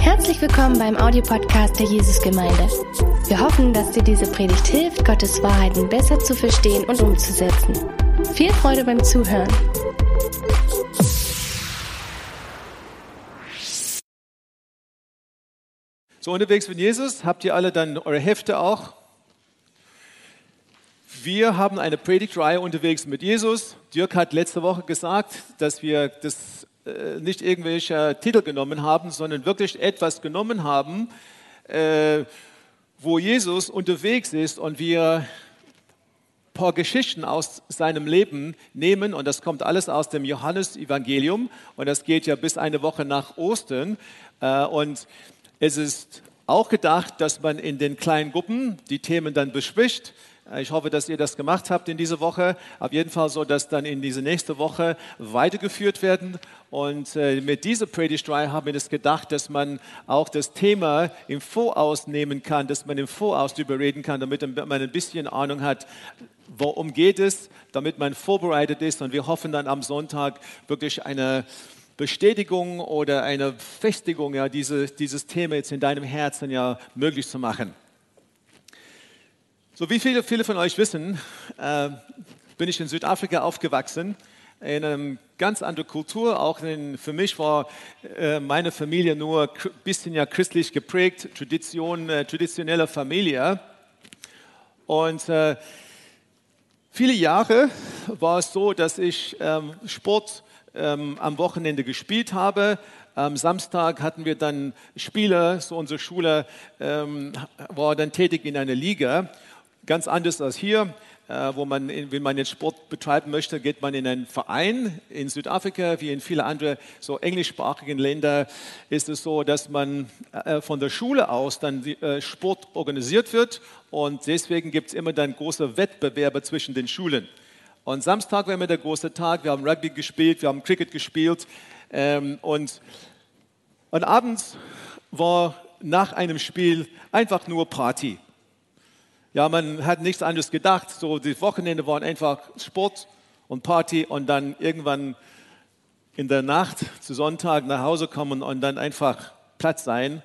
Herzlich willkommen beim Audiopodcast der Jesusgemeinde. Wir hoffen, dass dir diese Predigt hilft, Gottes Wahrheiten besser zu verstehen und umzusetzen. Viel Freude beim Zuhören. So unterwegs mit Jesus, habt ihr alle dann eure Hefte auch? Wir haben eine Predigtreihe unterwegs mit Jesus. Dirk hat letzte Woche gesagt, dass wir das nicht irgendwelche Titel genommen haben, sondern wirklich etwas genommen haben, äh, wo Jesus unterwegs ist und wir ein paar Geschichten aus seinem Leben nehmen. Und das kommt alles aus dem Johannesevangelium. Und das geht ja bis eine Woche nach Ostern. Äh, und es ist auch gedacht, dass man in den kleinen Gruppen die Themen dann bespricht. Äh, ich hoffe, dass ihr das gemacht habt in dieser Woche. Auf jeden Fall so, dass dann in diese nächste Woche weitergeführt werden. Und äh, mit dieser Predigtreihe haben wir das gedacht, dass man auch das Thema im Voraus nehmen kann, dass man im Voraus darüber reden kann, damit man ein bisschen Ahnung hat, worum geht es, damit man vorbereitet ist. Und wir hoffen dann am Sonntag wirklich eine Bestätigung oder eine Festigung ja, diese, dieses Thema jetzt in deinem Herzen ja möglich zu machen. So wie viele, viele von euch wissen, äh, bin ich in Südafrika aufgewachsen, in einer ganz anderen Kultur. Auch in, für mich war äh, meine Familie nur ein bisschen ja christlich geprägt, Tradition, äh, traditionelle Familie. Und äh, viele Jahre war es so, dass ich ähm, Sport ähm, am Wochenende gespielt habe. Am Samstag hatten wir dann Spiele, so unsere Schule ähm, war dann tätig in einer Liga. Ganz anders als hier, äh, wo man, wenn man jetzt Sport betreiben möchte, geht man in einen Verein. In Südafrika, wie in vielen anderen so englischsprachigen Ländern, ist es so, dass man äh, von der Schule aus dann äh, Sport organisiert wird und deswegen gibt es immer dann große Wettbewerbe zwischen den Schulen. Und Samstag war immer der große Tag. Wir haben Rugby gespielt, wir haben Cricket gespielt ähm, und, und abends war nach einem Spiel einfach nur Party. Ja, man hat nichts anderes gedacht. So, die Wochenende waren einfach Sport und Party und dann irgendwann in der Nacht zu Sonntag nach Hause kommen und dann einfach Platz sein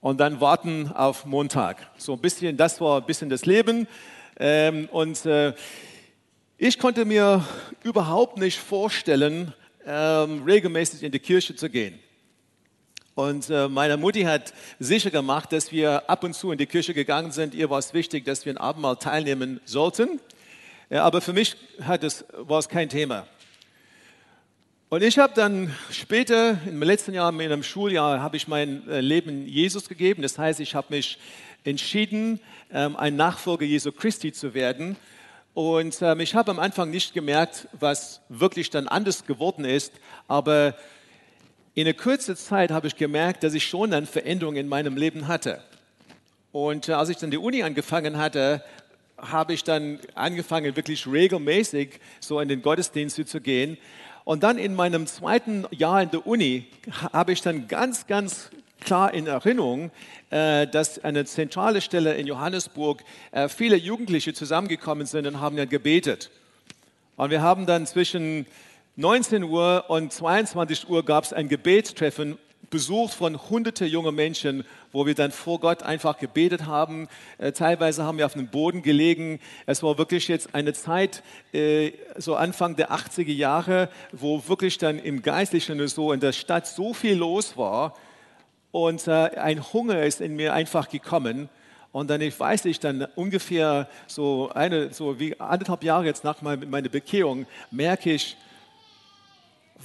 und dann warten auf Montag. So ein bisschen, das war ein bisschen das Leben. Ähm, und äh, ich konnte mir überhaupt nicht vorstellen, ähm, regelmäßig in die Kirche zu gehen. Und äh, meine Mutti hat sicher gemacht, dass wir ab und zu in die Kirche gegangen sind. Ihr war es wichtig, dass wir ein Abendmahl teilnehmen sollten. Ja, aber für mich hat es, war es kein Thema. Und ich habe dann später, im letzten Jahr, in einem Schuljahr, habe ich mein äh, Leben Jesus gegeben. Das heißt, ich habe mich entschieden, ähm, ein Nachfolger Jesu Christi zu werden. Und ähm, ich habe am Anfang nicht gemerkt, was wirklich dann anders geworden ist. Aber in einer kurzen Zeit habe ich gemerkt, dass ich schon eine Veränderung in meinem Leben hatte. Und äh, als ich dann die Uni angefangen hatte, habe ich dann angefangen, wirklich regelmäßig so in den Gottesdienst zu gehen. Und dann in meinem zweiten Jahr in der Uni habe ich dann ganz, ganz klar in Erinnerung, äh, dass eine zentrale Stelle in Johannesburg äh, viele Jugendliche zusammengekommen sind und haben ja gebetet. Und wir haben dann zwischen 19 Uhr und 22 Uhr gab es ein Gebetstreffen, besucht von hunderte junge Menschen, wo wir dann vor Gott einfach gebetet haben. Äh, teilweise haben wir auf dem Boden gelegen. Es war wirklich jetzt eine Zeit, äh, so Anfang der 80er Jahre, wo wirklich dann im Geistlichen so in der Stadt so viel los war. Und äh, ein Hunger ist in mir einfach gekommen. Und dann, ich weiß nicht, dann ungefähr so eine, so wie anderthalb Jahre jetzt nach meiner Bekehrung, merke ich,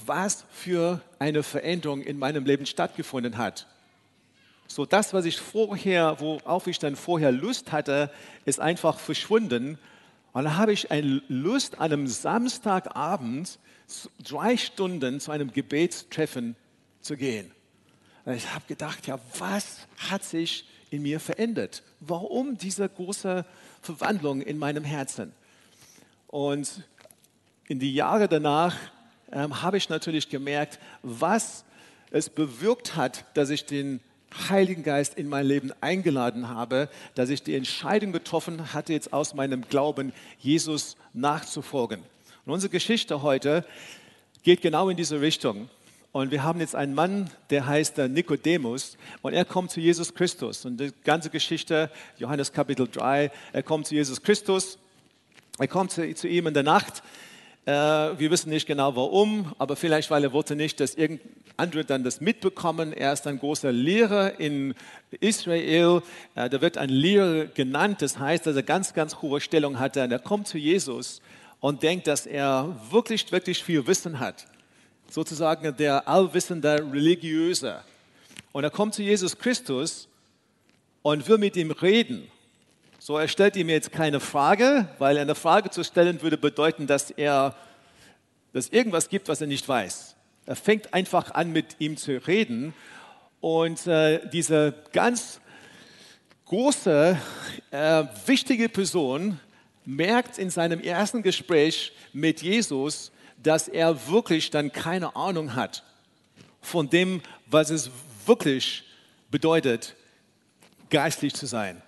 was für eine Veränderung in meinem Leben stattgefunden hat. So das, was ich vorher, worauf ich dann vorher Lust hatte, ist einfach verschwunden. Und dann habe ich eine Lust, an einem Samstagabend drei Stunden zu einem Gebetstreffen zu gehen. Und ich habe gedacht, ja, was hat sich in mir verändert? Warum diese große Verwandlung in meinem Herzen? Und in die Jahre danach ähm, habe ich natürlich gemerkt, was es bewirkt hat, dass ich den Heiligen Geist in mein Leben eingeladen habe, dass ich die Entscheidung getroffen hatte, jetzt aus meinem Glauben Jesus nachzufolgen. Und unsere Geschichte heute geht genau in diese Richtung. Und wir haben jetzt einen Mann, der heißt äh, Nikodemus und er kommt zu Jesus Christus. Und die ganze Geschichte, Johannes Kapitel 3, er kommt zu Jesus Christus, er kommt zu, zu ihm in der Nacht. Äh, wir wissen nicht genau warum, aber vielleicht, weil er wollte nicht, dass andere dann das mitbekommen. Er ist ein großer Lehrer in Israel. Äh, da wird ein Lehrer genannt. Das heißt, dass er ganz, ganz hohe Stellung hatte. Und er kommt zu Jesus und denkt, dass er wirklich, wirklich viel Wissen hat sozusagen der allwissende Religiöse. Und er kommt zu Jesus Christus und will mit ihm reden. So, er stellt ihm jetzt keine Frage, weil eine Frage zu stellen würde bedeuten, dass er dass irgendwas gibt, was er nicht weiß. Er fängt einfach an, mit ihm zu reden. Und äh, diese ganz große, äh, wichtige Person merkt in seinem ersten Gespräch mit Jesus, dass er wirklich dann keine Ahnung hat von dem, was es wirklich bedeutet, geistlich zu sein.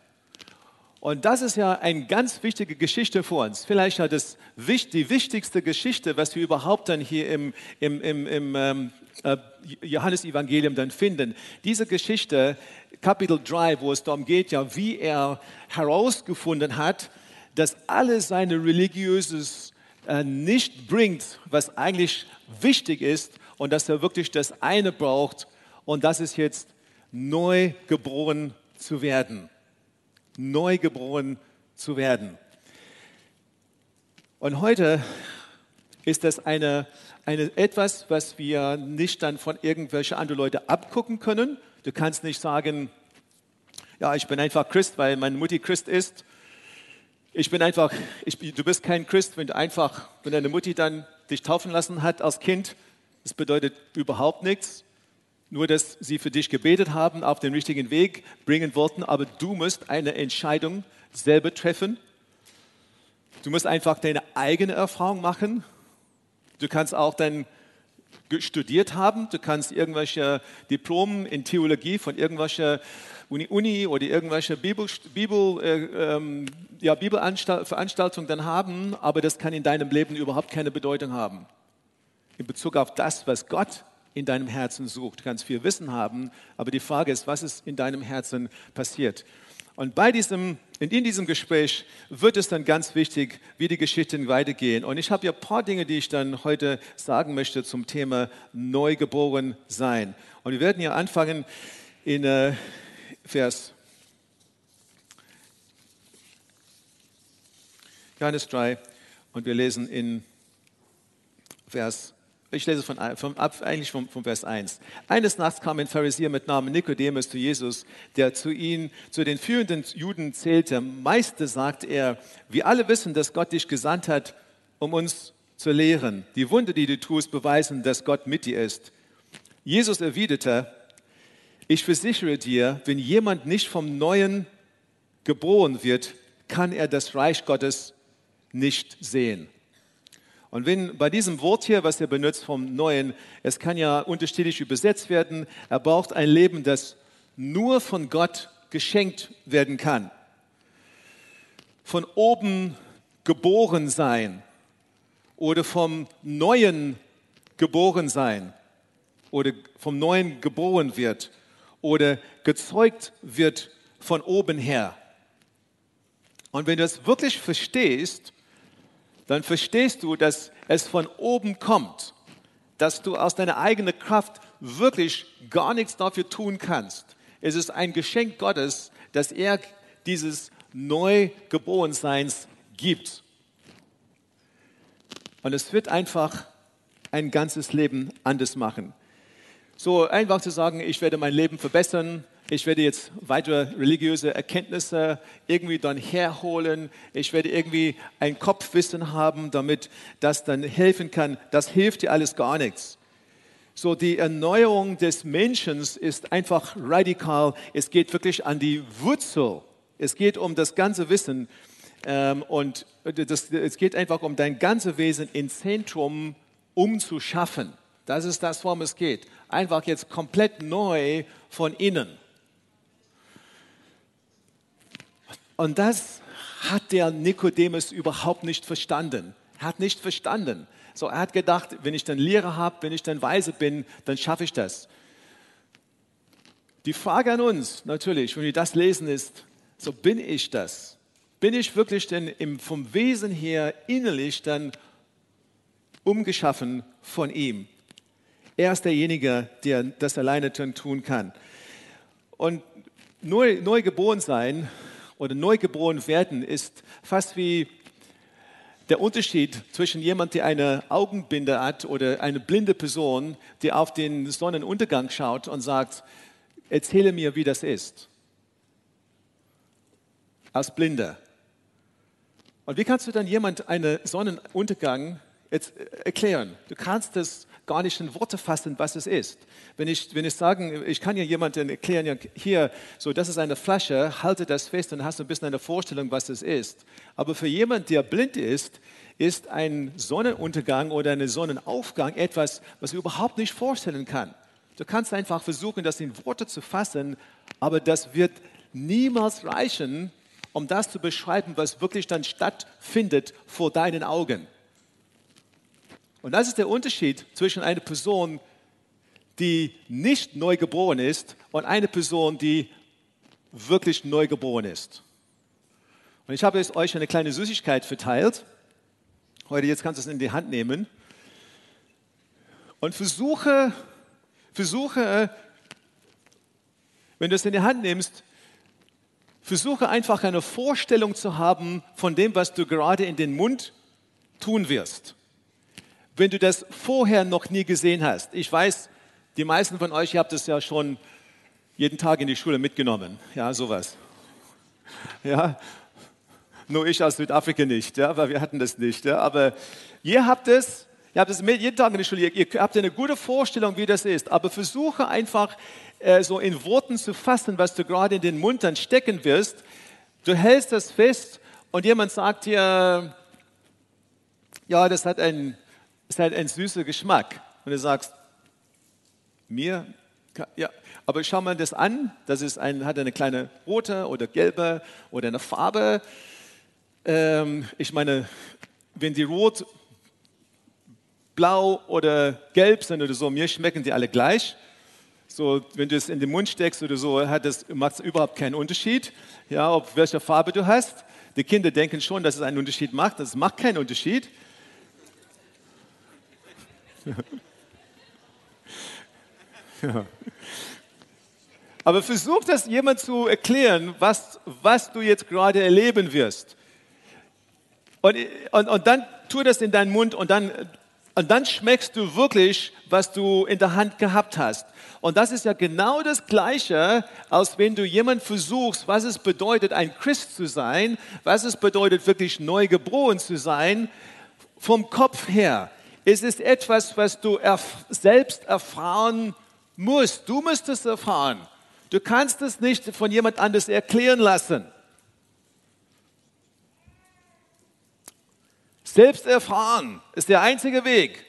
Und das ist ja eine ganz wichtige Geschichte für uns. Vielleicht ja das, die wichtigste Geschichte, was wir überhaupt dann hier im, im, im, im ähm, äh, Johannesevangelium dann finden. Diese Geschichte, Kapitel 3, wo es darum geht, ja, wie er herausgefunden hat, dass alle seine religiöses äh, nicht bringt, was eigentlich wichtig ist und dass er wirklich das eine braucht und das ist jetzt neu geboren zu werden. Neu geboren zu werden. Und heute ist das eine, eine, etwas, was wir nicht dann von irgendwelchen anderen Leuten abgucken können. Du kannst nicht sagen, ja, ich bin einfach Christ, weil meine Mutti Christ ist ich bin einfach, ich, du bist kein Christ, wenn du einfach, wenn deine Mutti dann dich taufen lassen hat als Kind. Das bedeutet überhaupt nichts. Nur, dass sie für dich gebetet haben, auf den richtigen Weg bringen wollten. Aber du musst eine Entscheidung selber treffen. Du musst einfach deine eigene Erfahrung machen. Du kannst auch dann studiert haben. Du kannst irgendwelche Diplomen in Theologie von irgendwelchen Uni, Uni oder irgendwelche Bibel, Bibel, äh, ähm, ja, Bibelveranstaltungen dann haben, aber das kann in deinem Leben überhaupt keine Bedeutung haben. In Bezug auf das, was Gott in deinem Herzen sucht. Du kannst viel Wissen haben, aber die Frage ist, was ist in deinem Herzen passiert? Und bei diesem, in diesem Gespräch wird es dann ganz wichtig, wie die Geschichten weitergehen. Und ich habe hier ein paar Dinge, die ich dann heute sagen möchte zum Thema Neugeboren sein. Und wir werden hier anfangen in äh, Vers Johannes 3 und wir lesen in Vers ich lese von, von, eigentlich vom, vom, Vers 1. Eines Nachts kam ein Pharisäer mit Namen Nikodemus zu Jesus, der zu ihm, zu den führenden Juden zählte. Meister, sagt er, wir alle wissen, dass Gott dich gesandt hat, um uns zu lehren. Die Wunder, die du tust, beweisen, dass Gott mit dir ist. Jesus erwiderte, ich versichere dir, wenn jemand nicht vom Neuen geboren wird, kann er das Reich Gottes nicht sehen. Und wenn bei diesem Wort hier, was er benutzt vom Neuen, es kann ja unterschiedlich übersetzt werden, er braucht ein Leben, das nur von Gott geschenkt werden kann. Von oben geboren sein oder vom Neuen geboren sein oder vom Neuen geboren wird oder gezeugt wird von oben her. Und wenn du es wirklich verstehst, dann verstehst du, dass es von oben kommt, dass du aus deiner eigenen Kraft wirklich gar nichts dafür tun kannst. Es ist ein Geschenk Gottes, dass er dieses Neugeborenseins gibt. Und es wird einfach ein ganzes Leben anders machen. So einfach zu sagen, ich werde mein Leben verbessern, ich werde jetzt weitere religiöse Erkenntnisse irgendwie dann herholen. Ich werde irgendwie ein Kopfwissen haben, damit das dann helfen kann. Das hilft dir alles gar nichts. So, die Erneuerung des Menschen ist einfach radikal. Es geht wirklich an die Wurzel. Es geht um das ganze Wissen. Ähm, und das, es geht einfach um dein ganzes Wesen ins Zentrum umzuschaffen. Das ist das, worum es geht. Einfach jetzt komplett neu von innen. Und das hat der Nikodemus überhaupt nicht verstanden. Er hat nicht verstanden, So, er hat gedacht, wenn ich dann Lehre habe, wenn ich dann weise bin, dann schaffe ich das. Die Frage an uns natürlich, wenn wir das lesen, ist, so bin ich das? Bin ich wirklich denn im, vom Wesen her innerlich dann umgeschaffen von ihm? Er ist derjenige, der das alleine tun kann. Und neu, neu geboren sein oder neu geboren werden ist fast wie der Unterschied zwischen jemand, der eine Augenbinde hat oder eine blinde Person, die auf den Sonnenuntergang schaut und sagt, erzähle mir, wie das ist. Als Blinder. Und wie kannst du dann jemand einen Sonnenuntergang erklären? Du kannst es gar nicht in Worte fassen, was es ist. Wenn ich, wenn ich sagen, ich kann ja jemandem erklären, hier, so, das ist eine Flasche, halte das fest und hast ein bisschen eine Vorstellung, was es ist. Aber für jemanden, der blind ist, ist ein Sonnenuntergang oder ein Sonnenaufgang etwas, was er überhaupt nicht vorstellen kann. Du kannst einfach versuchen, das in Worte zu fassen, aber das wird niemals reichen, um das zu beschreiben, was wirklich dann stattfindet vor deinen Augen. Und das ist der Unterschied zwischen einer Person, die nicht neu geboren ist und einer Person, die wirklich neu geboren ist. Und ich habe jetzt euch eine kleine Süßigkeit verteilt. Heute, jetzt kannst du es in die Hand nehmen. Und versuche, versuche, wenn du es in die Hand nimmst, versuche einfach eine Vorstellung zu haben von dem, was du gerade in den Mund tun wirst wenn du das vorher noch nie gesehen hast. Ich weiß, die meisten von euch, ihr habt das ja schon jeden Tag in die Schule mitgenommen. Ja, sowas. Ja, nur ich aus Südafrika nicht, ja, weil wir hatten das nicht. Ja, aber ihr habt es, ihr habt es jeden Tag in der Schule, ihr habt eine gute Vorstellung, wie das ist. Aber versuche einfach äh, so in Worten zu fassen, was du gerade in den Mund dann stecken wirst. Du hältst das fest und jemand sagt dir, ja, das hat einen ist halt ein süßer Geschmack. Und du sagst, mir, ja, aber schau mal das an, das ist ein, hat eine kleine rote oder gelbe oder eine Farbe. Ähm, ich meine, wenn die rot, blau oder gelb sind oder so, mir schmecken die alle gleich. So, wenn du es in den Mund steckst oder so, hat das, macht es überhaupt keinen Unterschied, ja, ob welche Farbe du hast. Die Kinder denken schon, dass es einen Unterschied macht. Das macht keinen Unterschied. Aber versuch das jemand zu erklären, was, was du jetzt gerade erleben wirst. Und, und, und dann tu das in deinen Mund und dann, und dann schmeckst du wirklich, was du in der Hand gehabt hast. Und das ist ja genau das Gleiche, als wenn du jemand versuchst, was es bedeutet, ein Christ zu sein, was es bedeutet, wirklich neu geboren zu sein, vom Kopf her. Es ist etwas, was du erf selbst erfahren musst. Du musst es erfahren. Du kannst es nicht von jemand anders erklären lassen. Selbst erfahren ist der einzige Weg.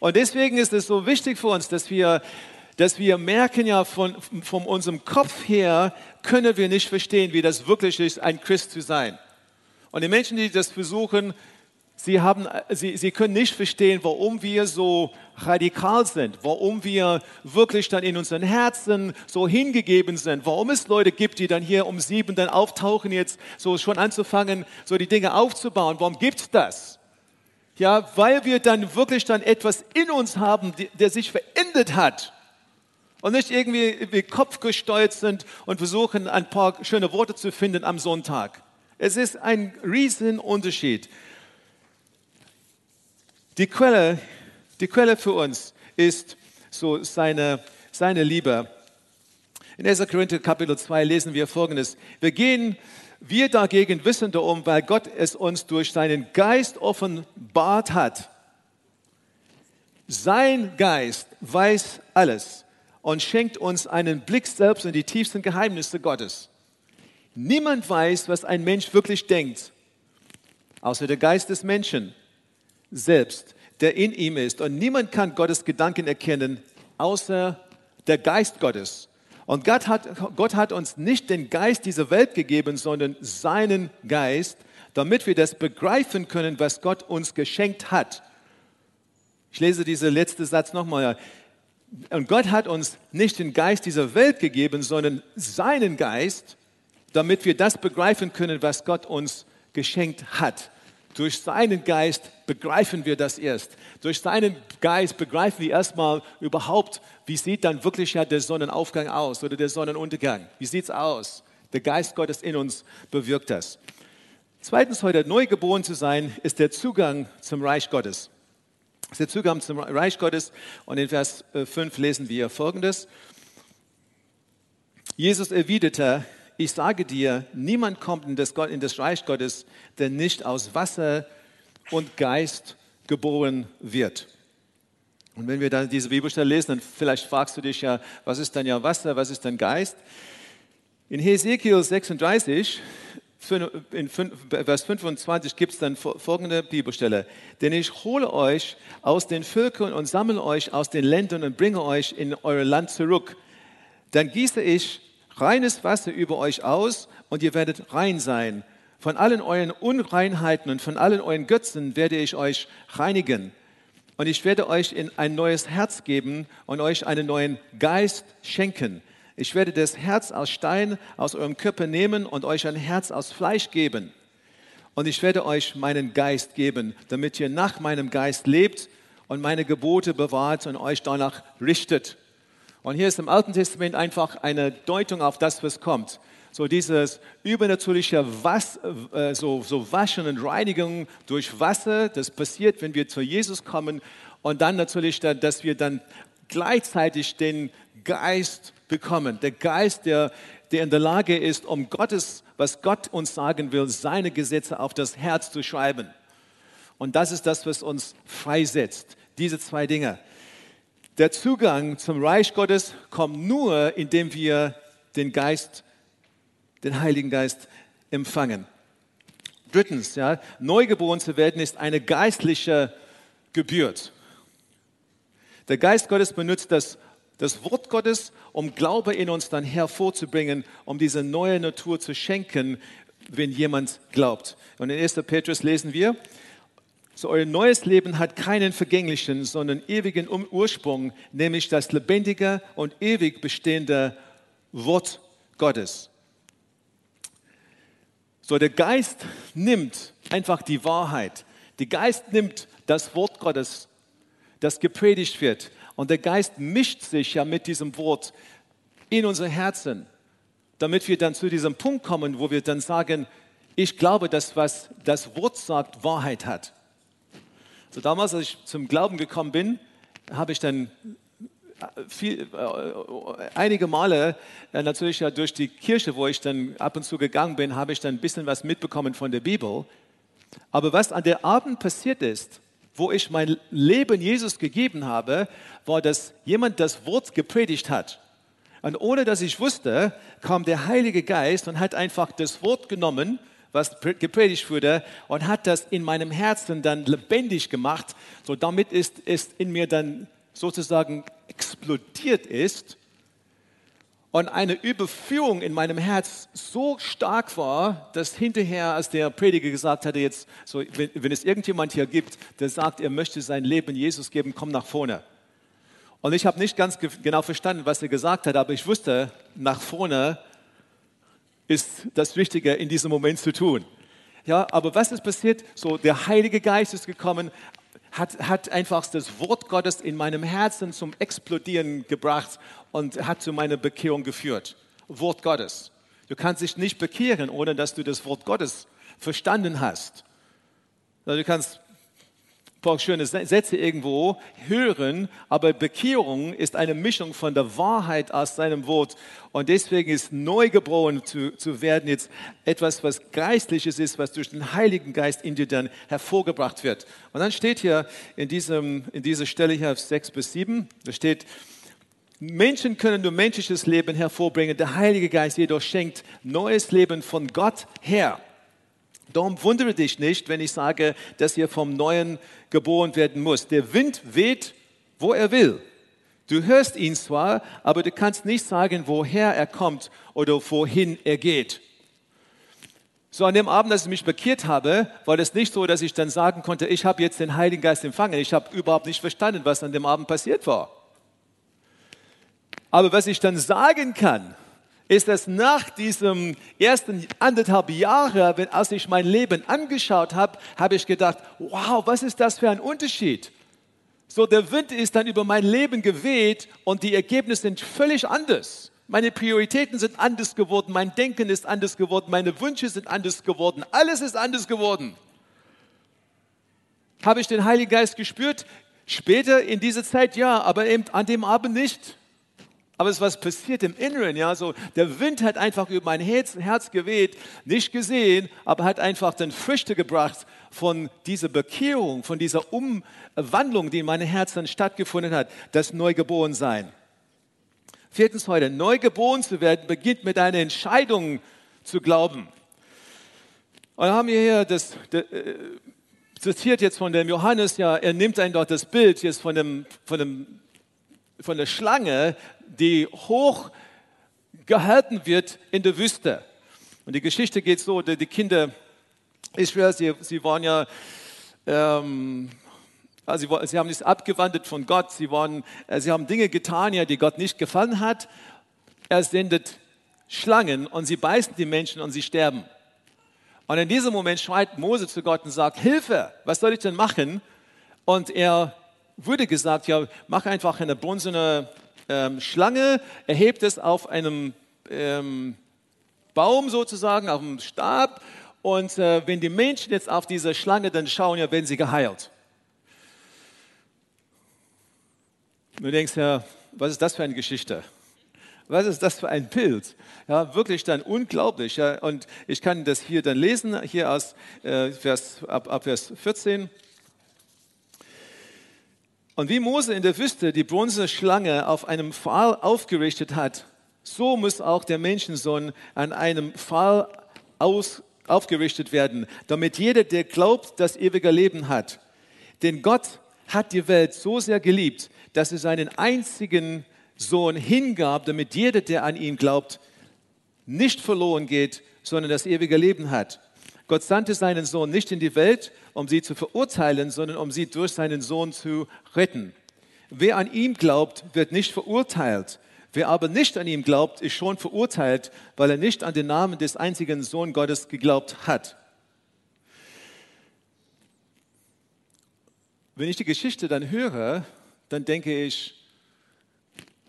Und deswegen ist es so wichtig für uns, dass wir, dass wir merken ja von, von unserem Kopf her, können wir nicht verstehen, wie das wirklich ist, ein Christ zu sein. Und die Menschen, die das versuchen, Sie, haben, sie, sie können nicht verstehen, warum wir so radikal sind, warum wir wirklich dann in unseren Herzen so hingegeben sind, warum es Leute gibt, die dann hier um sieben dann auftauchen, jetzt so schon anzufangen, so die Dinge aufzubauen. Warum gibt es das? Ja, weil wir dann wirklich dann etwas in uns haben, der sich verändert hat und nicht irgendwie wie kopfgesteuert sind und versuchen, ein paar schöne Worte zu finden am Sonntag. Es ist ein Riesenunterschied. Die Quelle, die Quelle für uns ist so seine, seine Liebe. In 1. Korinther Kapitel 2 lesen wir folgendes. Wir gehen wir dagegen wissen darum, weil Gott es uns durch seinen Geist offenbart hat. Sein Geist weiß alles und schenkt uns einen Blick selbst in die tiefsten Geheimnisse Gottes. Niemand weiß, was ein Mensch wirklich denkt, außer der Geist des Menschen selbst, der in ihm ist. Und niemand kann Gottes Gedanken erkennen, außer der Geist Gottes. Und Gott hat, Gott hat uns nicht den Geist dieser Welt gegeben, sondern seinen Geist, damit wir das begreifen können, was Gott uns geschenkt hat. Ich lese diesen letzten Satz nochmal. Und Gott hat uns nicht den Geist dieser Welt gegeben, sondern seinen Geist, damit wir das begreifen können, was Gott uns geschenkt hat. Durch seinen Geist begreifen wir das erst. Durch seinen Geist begreifen wir erstmal überhaupt, wie sieht dann wirklich ja der Sonnenaufgang aus oder der Sonnenuntergang. Wie sieht es aus? Der Geist Gottes in uns bewirkt das. Zweitens, heute neu geboren zu sein, ist der Zugang zum Reich Gottes. Ist der Zugang zum Reich Gottes. Und in Vers 5 äh, lesen wir folgendes. Jesus erwiderte, ich sage dir, niemand kommt in das, in das Reich Gottes, der nicht aus Wasser und Geist geboren wird. Und wenn wir dann diese Bibelstelle lesen, dann vielleicht fragst du dich ja, was ist dann ja Wasser, was ist dann Geist? In Hesekiel 36, in Vers 25 gibt es dann folgende Bibelstelle. Denn ich hole euch aus den Völkern und sammle euch aus den Ländern und bringe euch in euer Land zurück. Dann gieße ich reines Wasser über euch aus und ihr werdet rein sein. Von allen euren Unreinheiten und von allen euren Götzen werde ich euch reinigen. Und ich werde euch in ein neues Herz geben und euch einen neuen Geist schenken. Ich werde das Herz aus Stein aus eurem Körper nehmen und euch ein Herz aus Fleisch geben. Und ich werde euch meinen Geist geben, damit ihr nach meinem Geist lebt und meine Gebote bewahrt und euch danach richtet. Und hier ist im Alten Testament einfach eine Deutung auf das, was kommt. So dieses übernatürliche Was, äh, so, so Waschen und Reinigung durch Wasser, das passiert, wenn wir zu Jesus kommen. Und dann natürlich, dass wir dann gleichzeitig den Geist bekommen. Der Geist, der, der in der Lage ist, um Gottes, was Gott uns sagen will, seine Gesetze auf das Herz zu schreiben. Und das ist das, was uns freisetzt. Diese zwei Dinge. Der Zugang zum Reich Gottes kommt nur, indem wir den Geist, den Heiligen Geist empfangen. Drittens, ja, neugeboren zu werden ist eine geistliche Geburt. Der Geist Gottes benutzt das, das Wort Gottes, um Glaube in uns dann hervorzubringen, um diese neue Natur zu schenken, wenn jemand glaubt. Und in 1. Petrus lesen wir, so euer neues Leben hat keinen vergänglichen, sondern ewigen Ursprung, nämlich das lebendige und ewig bestehende Wort Gottes. So der Geist nimmt einfach die Wahrheit. Der Geist nimmt das Wort Gottes, das gepredigt wird. Und der Geist mischt sich ja mit diesem Wort in unser Herzen, damit wir dann zu diesem Punkt kommen, wo wir dann sagen, ich glaube, dass was das Wort sagt, Wahrheit hat. So damals, als ich zum Glauben gekommen bin, habe ich dann viel, äh, einige Male äh, natürlich ja durch die Kirche, wo ich dann ab und zu gegangen bin, habe ich dann ein bisschen was mitbekommen von der Bibel. Aber was an der Abend passiert ist, wo ich mein Leben Jesus gegeben habe, war, dass jemand das Wort gepredigt hat. Und ohne dass ich wusste, kam der Heilige Geist und hat einfach das Wort genommen was gepredigt wurde und hat das in meinem Herzen dann lebendig gemacht. So damit ist es in mir dann sozusagen explodiert ist und eine Überführung in meinem Herz so stark war, dass hinterher, als der Prediger gesagt hatte, jetzt, so, wenn, wenn es irgendjemand hier gibt, der sagt, er möchte sein Leben Jesus geben, komm nach vorne. Und ich habe nicht ganz genau verstanden, was er gesagt hat, aber ich wusste, nach vorne ist das Wichtige in diesem Moment zu tun. Ja, aber was ist passiert? So, der Heilige Geist ist gekommen, hat, hat einfach das Wort Gottes in meinem Herzen zum Explodieren gebracht und hat zu meiner Bekehrung geführt. Wort Gottes. Du kannst dich nicht bekehren, ohne dass du das Wort Gottes verstanden hast. Du kannst schöne Sätze irgendwo hören, aber Bekehrung ist eine Mischung von der Wahrheit aus seinem Wort. Und deswegen ist neugeboren zu, zu werden jetzt etwas, was Geistliches ist, was durch den Heiligen Geist in dir dann hervorgebracht wird. Und dann steht hier in, diesem, in dieser Stelle hier 6 bis 7, da steht, Menschen können nur menschliches Leben hervorbringen, der Heilige Geist jedoch schenkt neues Leben von Gott her. Darum wundere dich nicht, wenn ich sage, dass ihr vom Neuen geboren werden muss. Der Wind weht, wo er will. Du hörst ihn zwar, aber du kannst nicht sagen, woher er kommt oder wohin er geht. So an dem Abend, als ich mich bekehrt habe, war das nicht so, dass ich dann sagen konnte, ich habe jetzt den Heiligen Geist empfangen. Ich habe überhaupt nicht verstanden, was an dem Abend passiert war. Aber was ich dann sagen kann, ist, dass nach diesem ersten anderthalb Jahre, als ich mein Leben angeschaut habe, habe ich gedacht, wow, was ist das für ein Unterschied? So, der Wind ist dann über mein Leben geweht und die Ergebnisse sind völlig anders. Meine Prioritäten sind anders geworden, mein Denken ist anders geworden, meine Wünsche sind anders geworden, alles ist anders geworden. Habe ich den Heiligen Geist gespürt? Später in dieser Zeit ja, aber eben an dem Abend nicht. Aber es ist was passiert im Inneren, ja, so der Wind hat einfach über mein Herz, Herz geweht, nicht gesehen, aber hat einfach dann Früchte gebracht von dieser Bekehrung, von dieser Umwandlung, die in meinem Herzen stattgefunden hat, das Neugeborensein. Viertens heute, neu geboren zu werden, beginnt mit einer Entscheidung zu glauben. Und haben wir hier das, das äh, zitiert jetzt von dem Johannes, ja, er nimmt ein dort das Bild jetzt von, dem, von, dem, von der Schlange, die hoch gehalten wird in der Wüste. Und die Geschichte geht so, die Kinder Israel, sie, sie waren ja ähm, also sie, sie haben sich abgewandelt von Gott, sie, waren, äh, sie haben Dinge getan, ja, die Gott nicht gefallen hat. Er sendet Schlangen und sie beißen die Menschen und sie sterben. Und in diesem Moment schreit Mose zu Gott und sagt, Hilfe, was soll ich denn machen? Und er wurde gesagt, ja, mach einfach eine bronzene ähm, Schlange, erhebt es auf einem ähm, Baum sozusagen, auf einem Stab. Und äh, wenn die Menschen jetzt auf diese Schlange dann schauen, ja, werden sie geheilt. Du denkst ja, was ist das für eine Geschichte? Was ist das für ein Bild? Ja, wirklich dann unglaublich. Ja, und ich kann das hier dann lesen, hier aus äh, Vers, ab, ab Vers 14. Und wie Mose in der Wüste die bronzene Schlange auf einem Pfahl aufgerichtet hat, so muss auch der Menschensohn an einem Pfahl aus, aufgerichtet werden, damit jeder, der glaubt, das ewige Leben hat. Denn Gott hat die Welt so sehr geliebt, dass er seinen einzigen Sohn hingab, damit jeder, der an ihn glaubt, nicht verloren geht, sondern das ewige Leben hat. Gott sandte seinen Sohn nicht in die Welt, um sie zu verurteilen, sondern um sie durch seinen Sohn zu retten. Wer an ihm glaubt, wird nicht verurteilt. Wer aber nicht an ihm glaubt, ist schon verurteilt, weil er nicht an den Namen des einzigen Sohn Gottes geglaubt hat. Wenn ich die Geschichte dann höre, dann denke ich,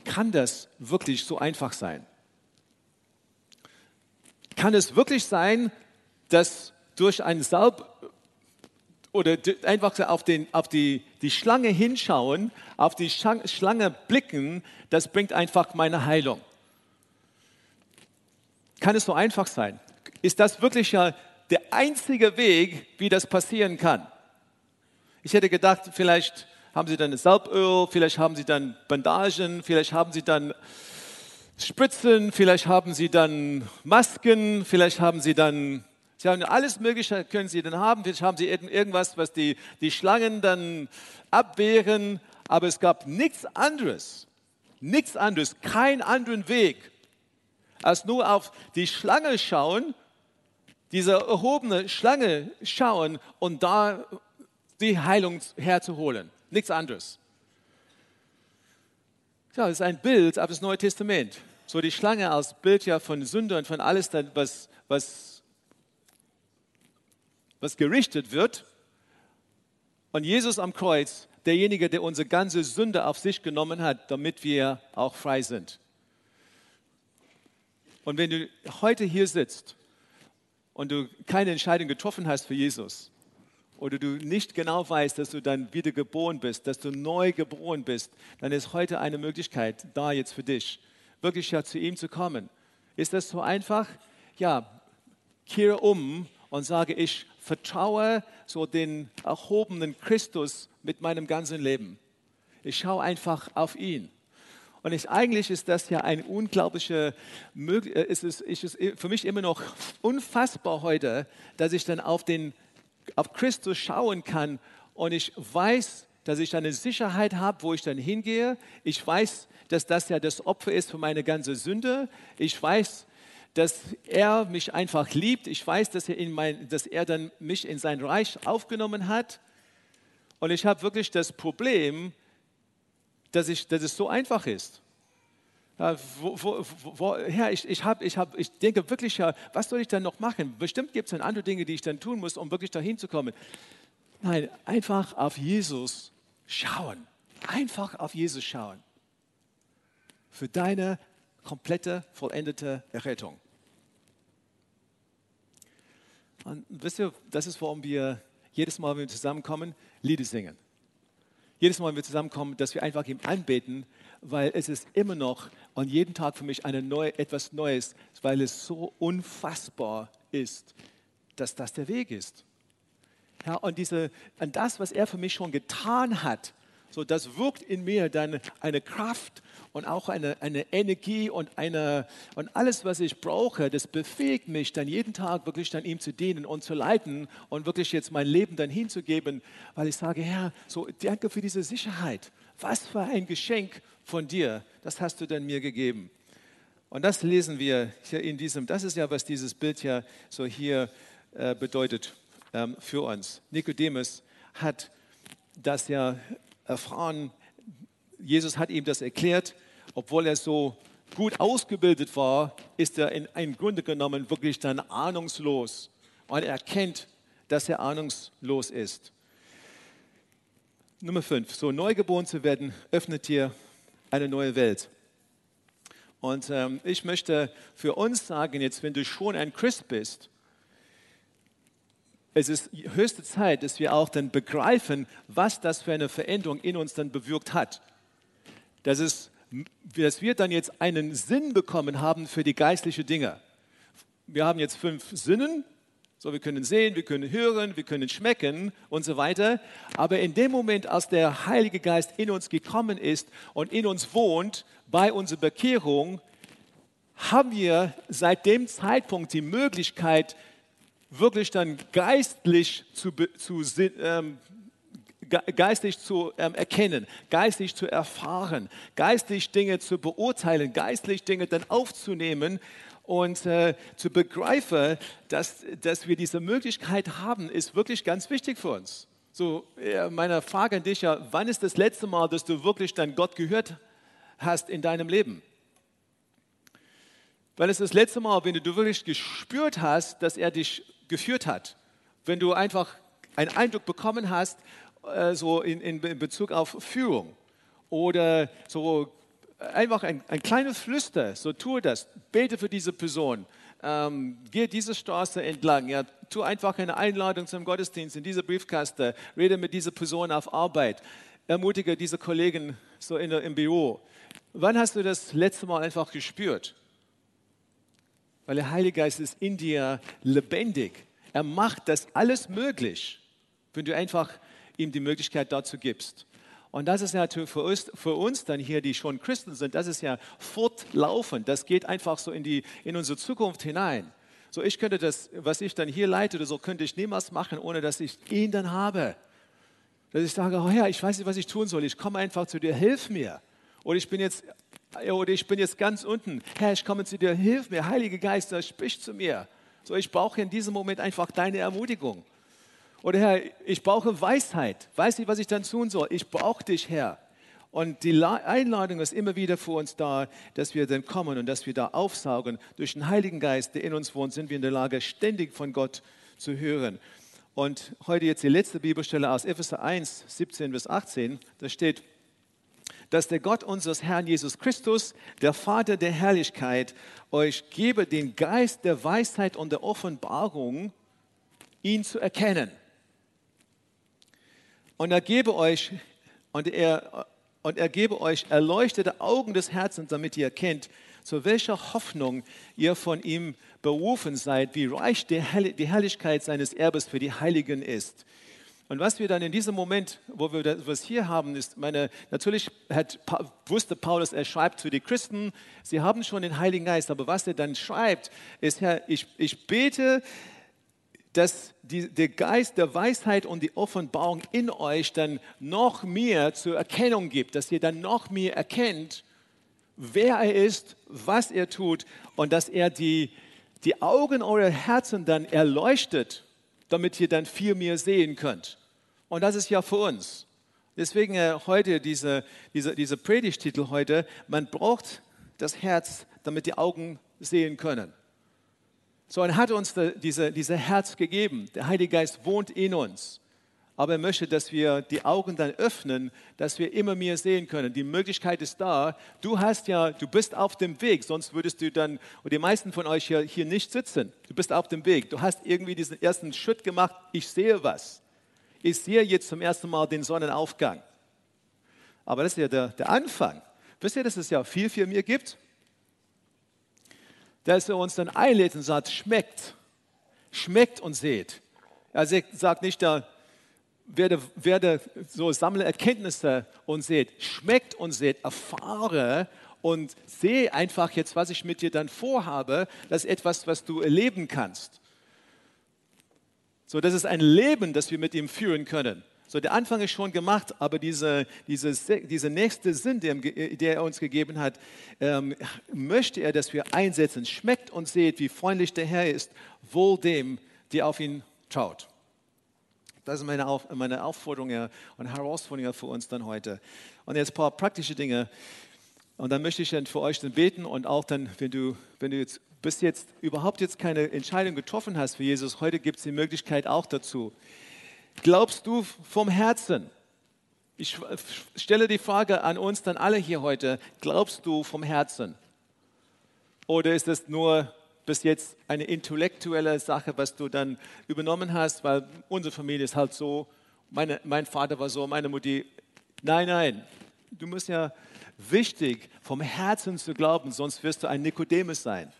kann das wirklich so einfach sein? Kann es wirklich sein, dass durch einen Salb oder einfach auf, den, auf die, die Schlange hinschauen, auf die Schlange blicken, das bringt einfach meine Heilung? Kann es so einfach sein? Ist das wirklich der einzige Weg, wie das passieren kann? Ich hätte gedacht, vielleicht haben sie dann Salböl, vielleicht haben sie dann Bandagen, vielleicht haben sie dann Spritzen, vielleicht haben sie dann Masken, vielleicht haben sie dann, sie haben alles Mögliche, können sie dann haben, vielleicht haben sie irgendwas, was die, die Schlangen dann abwehren, aber es gab nichts anderes, nichts anderes, keinen anderen Weg, als nur auf die Schlange schauen, diese erhobene Schlange schauen und da die Heilung herzuholen. Nichts anderes. Ja, das ist ein Bild auf das Neue Testament. So die Schlange als Bild ja von Sünde und von alles, was, was, was gerichtet wird. Und Jesus am Kreuz, derjenige, der unsere ganze Sünde auf sich genommen hat, damit wir auch frei sind. Und wenn du heute hier sitzt und du keine Entscheidung getroffen hast für Jesus, oder du nicht genau weißt, dass du dann wieder geboren bist, dass du neu geboren bist, dann ist heute eine Möglichkeit da jetzt für dich, wirklich ja zu ihm zu kommen. Ist das so einfach? Ja, kehre um und sage, ich vertraue so den erhobenen Christus mit meinem ganzen Leben. Ich schaue einfach auf ihn. Und ich, eigentlich ist das ja ein unglaublicher, äh, es ist, ist für mich immer noch unfassbar heute, dass ich dann auf den auf Christus schauen kann und ich weiß, dass ich eine Sicherheit habe, wo ich dann hingehe. Ich weiß, dass das ja das Opfer ist für meine ganze Sünde. Ich weiß, dass er mich einfach liebt. Ich weiß, dass er, in mein, dass er dann mich in sein Reich aufgenommen hat. Und ich habe wirklich das Problem, dass, ich, dass es so einfach ist. Ja, wo, wo, wo, ja, ich, ich, hab, ich, hab, ich denke wirklich, ja, was soll ich dann noch machen? Bestimmt gibt es dann andere Dinge, die ich dann tun muss, um wirklich dahin zu kommen. Nein, einfach auf Jesus schauen. Einfach auf Jesus schauen. Für deine komplette, vollendete Errettung. Und wisst ihr, das ist, warum wir jedes Mal, wenn wir zusammenkommen, Lieder singen. Jedes Mal, wenn wir zusammenkommen, dass wir einfach ihm anbeten, weil es ist immer noch und jeden Tag für mich eine neue, etwas Neues, weil es so unfassbar ist, dass das der Weg ist. Ja, und diese, an das, was er für mich schon getan hat, so, das wirkt in mir dann eine Kraft und auch eine, eine Energie und, eine, und alles, was ich brauche, das befähigt mich dann jeden Tag wirklich dann ihm zu dienen und zu leiten und wirklich jetzt mein Leben dann hinzugeben, weil ich sage, Herr, so danke für diese Sicherheit. Was für ein Geschenk von dir, das hast du dann mir gegeben. Und das lesen wir hier in diesem, das ist ja, was dieses Bild ja so hier äh, bedeutet ähm, für uns. Nikodemus hat das ja erfahren. Jesus hat ihm das erklärt. Obwohl er so gut ausgebildet war, ist er in, im Grunde genommen wirklich dann ahnungslos. Und er erkennt, dass er ahnungslos ist. Nummer 5. So neugeboren zu werden, öffnet dir eine neue Welt. Und ähm, ich möchte für uns sagen, jetzt, wenn du schon ein Christ bist, es ist höchste Zeit, dass wir auch dann begreifen, was das für eine Veränderung in uns dann bewirkt hat. Dass, es, dass wir dann jetzt einen Sinn bekommen haben für die geistlichen Dinge. Wir haben jetzt fünf Sinnen, so wir können sehen, wir können hören, wir können schmecken und so weiter. Aber in dem Moment, als der Heilige Geist in uns gekommen ist und in uns wohnt, bei unserer Bekehrung, haben wir seit dem Zeitpunkt die Möglichkeit, wirklich dann geistlich zu, zu ähm, geistlich zu ähm, erkennen, geistlich zu erfahren, geistlich Dinge zu beurteilen, geistlich Dinge dann aufzunehmen und äh, zu begreifen, dass, dass wir diese Möglichkeit haben, ist wirklich ganz wichtig für uns. So, äh, meine Frage an dich ja, wann ist das letzte Mal, dass du wirklich dann Gott gehört hast in deinem Leben? Wann ist das letzte Mal, wenn du wirklich gespürt hast, dass er dich geführt hat. Wenn du einfach einen Eindruck bekommen hast, äh, so in, in, Bezug auf Führung oder so einfach ein, ein kleines Flüster, so tue das, bete für diese Person, ähm, gehe diese Straße entlang, ja, tu einfach eine Einladung zum Gottesdienst in diese Briefkaste, rede mit dieser Person auf Arbeit, ermutige diese Kollegen so in, im Büro. Wann hast du das letzte Mal einfach gespürt? Weil der Heilige Geist ist in dir lebendig. Er macht das alles möglich, wenn du einfach ihm die Möglichkeit dazu gibst. Und das ist natürlich für uns, für uns dann hier, die schon Christen sind, das ist ja fortlaufend. Das geht einfach so in, die, in unsere Zukunft hinein. So, ich könnte das, was ich dann hier leite oder so, könnte ich niemals machen, ohne dass ich ihn dann habe. Dass ich sage, oh ja, ich weiß nicht, was ich tun soll. Ich komme einfach zu dir, hilf mir. Oder ich bin jetzt oder ich bin jetzt ganz unten. Herr, ich komme zu dir, hilf mir. Heiliger Geist, sprich zu mir. So, ich brauche in diesem Moment einfach deine Ermutigung. Oder Herr, ich brauche Weisheit. Weiß nicht, was ich dann tun soll. Ich brauche dich, Herr. Und die Einladung ist immer wieder für uns da, dass wir dann kommen und dass wir da aufsaugen. Durch den Heiligen Geist, der in uns wohnt, sind wir in der Lage, ständig von Gott zu hören. Und heute jetzt die letzte Bibelstelle aus Epheser 1, 17 bis 18. Da steht, dass der Gott unseres Herrn Jesus Christus, der Vater der Herrlichkeit, euch gebe den Geist der Weisheit und der Offenbarung, ihn zu erkennen. Und er gebe euch, und er, und er gebe euch erleuchtete Augen des Herzens, damit ihr erkennt, zu welcher Hoffnung ihr von ihm berufen seid, wie reich die Herrlichkeit seines Erbes für die Heiligen ist und was wir dann in diesem Moment, wo wir das hier haben, ist, meine, natürlich hat, wusste Paulus, er schreibt zu den Christen, sie haben schon den Heiligen Geist, aber was er dann schreibt, ist, Herr, ich, ich bete, dass die, der Geist der Weisheit und die Offenbarung in euch dann noch mehr zur Erkennung gibt, dass ihr dann noch mehr erkennt, wer er ist, was er tut und dass er die, die Augen eurer Herzen dann erleuchtet, damit ihr dann viel mehr sehen könnt. Und das ist ja für uns. Deswegen äh, heute diese, diese, diese Predigtitel heute, man braucht das Herz, damit die Augen sehen können. So, er hat uns diese, diese Herz gegeben. Der Heilige Geist wohnt in uns. Aber er möchte, dass wir die Augen dann öffnen, dass wir immer mehr sehen können. Die Möglichkeit ist da. Du hast ja, du bist auf dem Weg, sonst würdest du dann, und die meisten von euch hier, hier nicht sitzen. Du bist auf dem Weg. Du hast irgendwie diesen ersten Schritt gemacht. Ich sehe was. Ich sehe jetzt zum ersten Mal den Sonnenaufgang. Aber das ist ja der, der Anfang. Wisst ihr, dass es ja viel, viel mehr gibt? dass er uns dann einlädt und sagt, schmeckt, schmeckt und seht. Er sagt nicht, da, werde, werde so sammle Erkenntnisse und seht, schmeckt und seht, erfahre und sehe einfach jetzt, was ich mit dir dann vorhabe, das ist etwas, was du erleben kannst. So, das ist ein Leben, das wir mit ihm führen können. So, der Anfang ist schon gemacht, aber diese, diese, diese nächste Sinn, der, der er uns gegeben hat, ähm, möchte er, dass wir einsetzen. Schmeckt und seht, wie freundlich der Herr ist, wohl dem, der auf ihn traut. Das ist meine, auf, meine Aufforderung und Herausforderung für uns dann heute. Und jetzt ein paar praktische Dinge. Und dann möchte ich dann für euch dann beten und auch dann, wenn du, wenn du jetzt bis jetzt überhaupt jetzt keine Entscheidung getroffen hast für Jesus, heute gibt es die Möglichkeit auch dazu. Glaubst du vom Herzen? Ich stelle die Frage an uns dann alle hier heute. Glaubst du vom Herzen? Oder ist es nur bis jetzt eine intellektuelle Sache, was du dann übernommen hast, weil unsere Familie ist halt so, meine, mein Vater war so, meine Mutti. Nein, nein, du musst ja wichtig, vom Herzen zu glauben, sonst wirst du ein Nikodemus sein.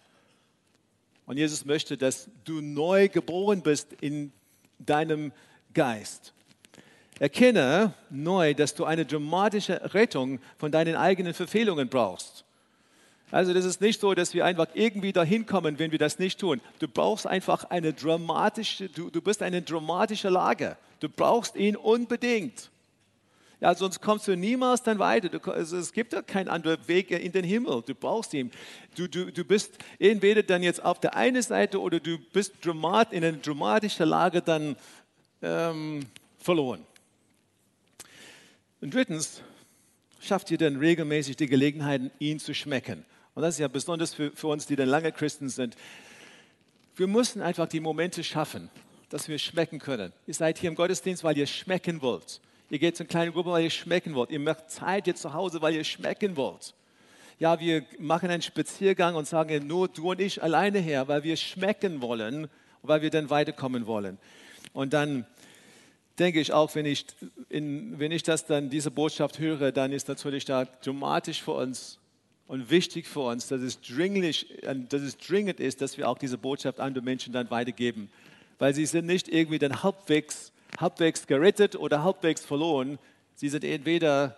Und Jesus möchte, dass du neu geboren bist in deinem Geist. Erkenne neu, dass du eine dramatische Rettung von deinen eigenen Verfehlungen brauchst. Also das ist nicht so, dass wir einfach irgendwie dahin kommen, wenn wir das nicht tun. Du brauchst einfach eine dramatische, du, du bist eine dramatische Lage. Du brauchst ihn unbedingt. Ja, sonst kommst du niemals dann weiter. Du, also es gibt ja keinen anderen Weg in den Himmel. Du brauchst ihn. Du, du, du bist entweder dann jetzt auf der einen Seite oder du bist dramat, in einer dramatischen Lage dann ähm, verloren. Und drittens, schafft ihr denn regelmäßig die Gelegenheit, ihn zu schmecken? Und das ist ja besonders für, für uns, die dann lange Christen sind. Wir müssen einfach die Momente schaffen, dass wir schmecken können. Ihr seid hier im Gottesdienst, weil ihr schmecken wollt. Ihr geht zu einer kleinen Gruppe, weil ihr schmecken wollt. Ihr macht Zeit hier zu Hause, weil ihr schmecken wollt. Ja, wir machen einen Spaziergang und sagen nur du und ich alleine her, weil wir schmecken wollen, weil wir dann weiterkommen wollen. Und dann denke ich auch, wenn ich, in, wenn ich das dann, diese Botschaft höre, dann ist natürlich da dramatisch für uns und wichtig für uns, dass es, dringlich, dass es dringend ist, dass wir auch diese Botschaft an die Menschen dann weitergeben. Weil sie sind nicht irgendwie dann halbwegs, halbwegs gerettet oder halbwegs verloren. Sie sind entweder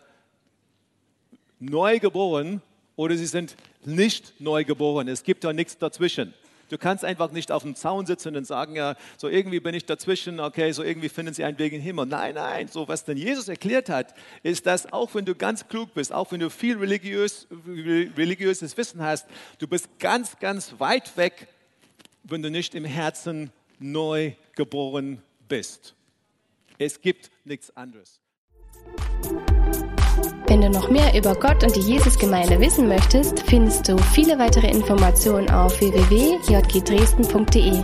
neu geboren oder sie sind nicht neu geboren. Es gibt da nichts dazwischen. Du kannst einfach nicht auf dem Zaun sitzen und sagen, ja, so irgendwie bin ich dazwischen, okay, so irgendwie finden sie einen Weg in den Himmel. Nein, nein, so was denn Jesus erklärt hat, ist, dass auch wenn du ganz klug bist, auch wenn du viel religiös, religiöses Wissen hast, du bist ganz, ganz weit weg, wenn du nicht im Herzen neu geboren bist. Es gibt nichts anderes. Wenn du noch mehr über Gott und die Jesusgemeinde wissen möchtest, findest du viele weitere Informationen auf www.jgdresden.de.